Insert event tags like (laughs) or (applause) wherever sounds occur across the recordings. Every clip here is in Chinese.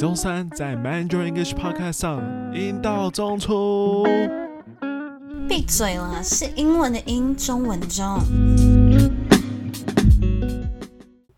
每周三在 Mandarin English Podcast 上，英道中出。闭嘴了，是英文的英，中文的中。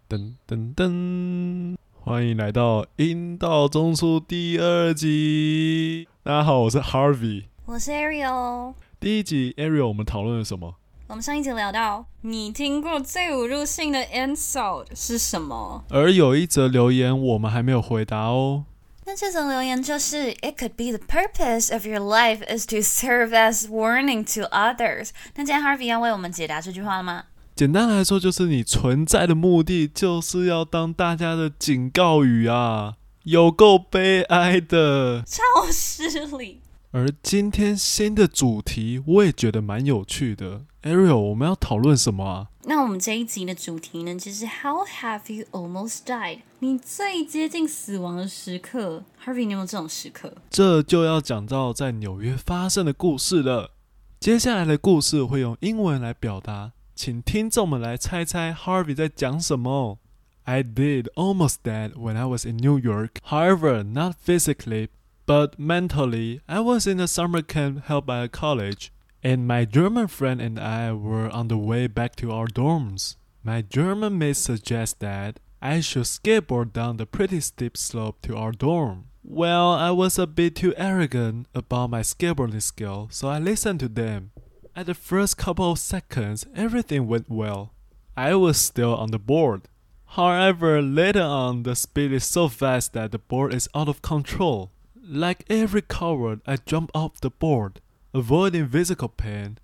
噔噔噔，欢迎来到英道中出第二集。大家好，我是 Harvey，我是 Ariel。第一集 Ariel，我们讨论了什么？我们上一集聊到，你听过最侮辱性的 insult 是什么？而有一则留言我们还没有回答哦。那这则留言就是，It could be the purpose of your life is to serve as warning to others。那今天 Harvey 要为我们解答这句话了吗？简单来说，就是你存在的目的就是要当大家的警告语啊，有够悲哀的，超失礼。而今天新的主题我也觉得蛮有趣的，Ariel，我们要讨论什么啊？那我们这一集的主题呢，就是 How have you almost died？你最接近死亡的时刻，Harvey，你有没有这种时刻？这就要讲到在纽约发生的故事了。接下来的故事会用英文来表达，请听众们来猜猜 Harvey 在讲什么。I did almost die when I was in New York. However, not physically. But mentally, I was in a summer camp held by a college, and my German friend and I were on the way back to our dorms. My German mate suggested that I should skateboard down the pretty steep slope to our dorm. Well, I was a bit too arrogant about my skateboarding skill, so I listened to them. At the first couple of seconds, everything went well. I was still on the board. However, later on, the speed is so fast that the board is out of control. Like every coward, I jumped off the board, avoiding physical pain.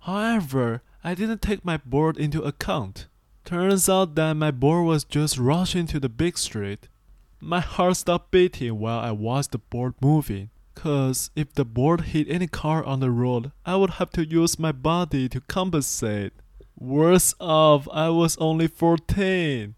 However, I didn't take my board into account. Turns out that my board was just rushing to the big street. My heart stopped beating while I watched the board moving. Cause if the board hit any car on the road, I would have to use my body to compensate. Worse off, I was only 14.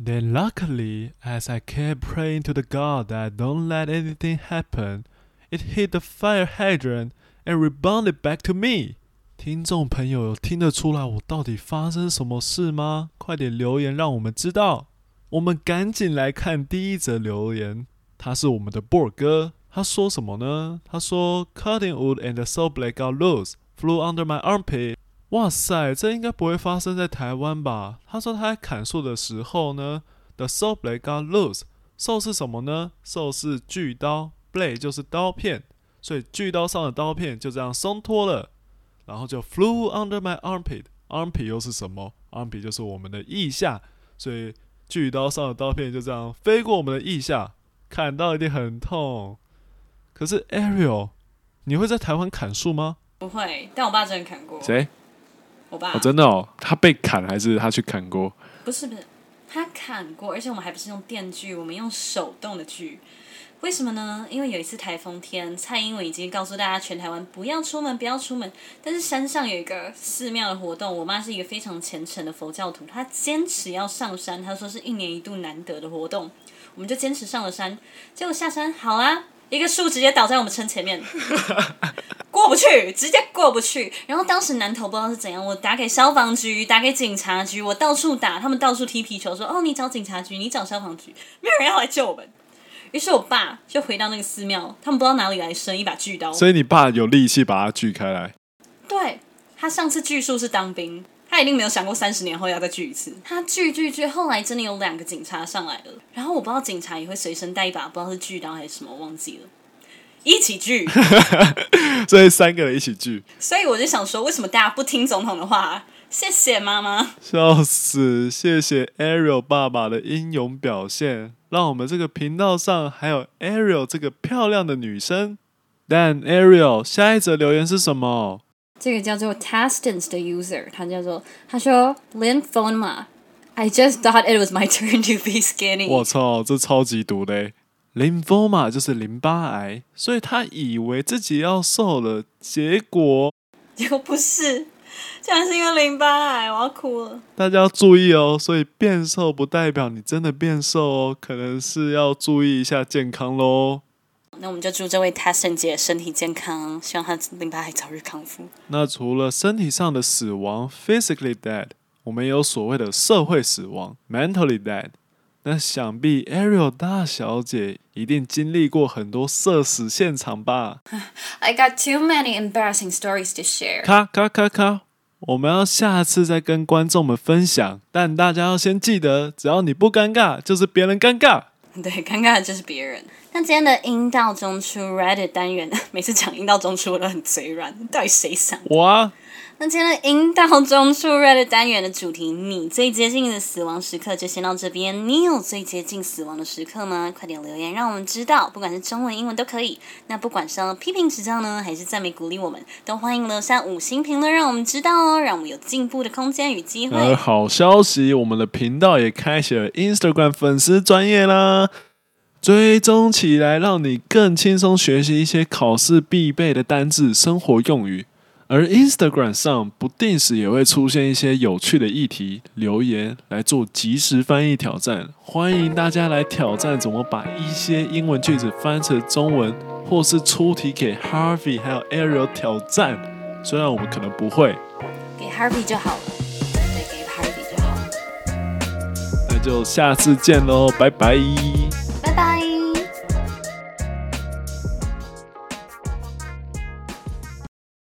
Then luckily, as I kept praying to the God that don't let anything happen, it hit the fire hydrant and rebounded back to me. 听众朋友有听得出来我到底发生什么事吗？快点留言让我们知道。我们赶紧来看第一则留言，他是我们的 board 哥，他说什么呢？他说：“Cutting wood and the saw blade got loose, flew under my armpit。” 哇塞，这应该不会发生在台湾吧？他说他在砍树的时候呢，the saw blade got loose。saw 是什么呢？saw 是锯刀，blade 就是刀片，所以锯刀上的刀片就这样松脱了，然后就 flew under my armpit。armpit 又是什么？armpit 就是我们的腋下，所以锯刀上的刀片就这样飞过我们的腋下，砍到一定很痛。可是 Ariel，你会在台湾砍树吗？不会，但我爸真的砍过。谁？我爸、哦、真的哦，他被砍还是他去砍过？不是不是，他砍过，而且我们还不是用电锯，我们用手动的锯。为什么呢？因为有一次台风天，蔡英文已经告诉大家全台湾不要出门，不要出门。但是山上有一个寺庙的活动，我妈是一个非常虔诚的佛教徒，她坚持要上山，她说是一年一度难得的活动，我们就坚持上了山。结果下山好啊，一个树直接倒在我们车前面。(laughs) 过不去，直接过不去。然后当时南投不知道是怎样，我打给消防局，打给警察局，我到处打，他们到处踢皮球，说：“哦，你找警察局，你找消防局，没有人要来救我们。”于是我爸就回到那个寺庙，他们不知道哪里来生一把锯刀。所以你爸有力气把它锯开来？对，他上次锯树是当兵，他一定没有想过三十年后要再锯一次。他锯锯锯，后来真的有两个警察上来了，然后我不知道警察也会随身带一把，不知道是锯刀还是什么，忘记了。一起聚，(laughs) 所以三个人一起聚。所以我就想说，为什么大家不听总统的话？谢谢妈妈，笑死！谢谢 Ariel 爸爸的英勇表现，让我们这个频道上还有 Ariel 这个漂亮的女生。但 Ariel 下一则留言是什么？这个叫做 Tastens 的 user，他叫做他说 Lymphoma。I just thought it was my turn to be skinny。我操，这超级毒嘞！Lymphoma 就是淋巴癌，所以他以为自己要瘦了，结果 (laughs) 结果不是，竟然是因为淋巴癌，我要哭了。大家要注意哦，所以变瘦不代表你真的变瘦哦，可能是要注意一下健康喽。那我们就祝这位 Tasson 姐身体健康，希望她淋巴癌早日康复。那除了身体上的死亡 （physically dead），我们也有所谓的社会死亡 （mentally dead）。那想必 Ariel 大小姐一定经历过很多社死现场吧？(laughs) I got too many embarrassing stories to share。咔咔咔咔，我们要下次再跟观众们分享，但大家要先记得，只要你不尴尬，就是别人尴尬。(laughs) 对，尴尬的就是别人。那今天的阴道中出 Reddit 单元，(laughs) 每次讲阴道中出我都很嘴软，到底谁想？我啊。那今天的阴道中出 Reddit 单元的主题，你最接近的死亡时刻就先到这边。你有最接近死亡的时刻吗？快点留言让我们知道，不管是中文、英文都可以。那不管是批评指教呢，还是赞美鼓励我们，都欢迎留下五星评论，让我们知道哦，让我们有进步的空间与机会。而好消息，我们的频道也开启了 Instagram 粉丝专业啦，追踪起来，让你更轻松学习一些考试必备的单字、生活用语。而 Instagram 上不定时也会出现一些有趣的议题留言来做即时翻译挑战，欢迎大家来挑战怎么把一些英文句子翻成中文，或是出题给 Harvey 还有 Ariel 挑战。虽然我们可能不会，给 Harvey 就好了，对，给 Harvey 就好了。那就下次见喽，拜拜。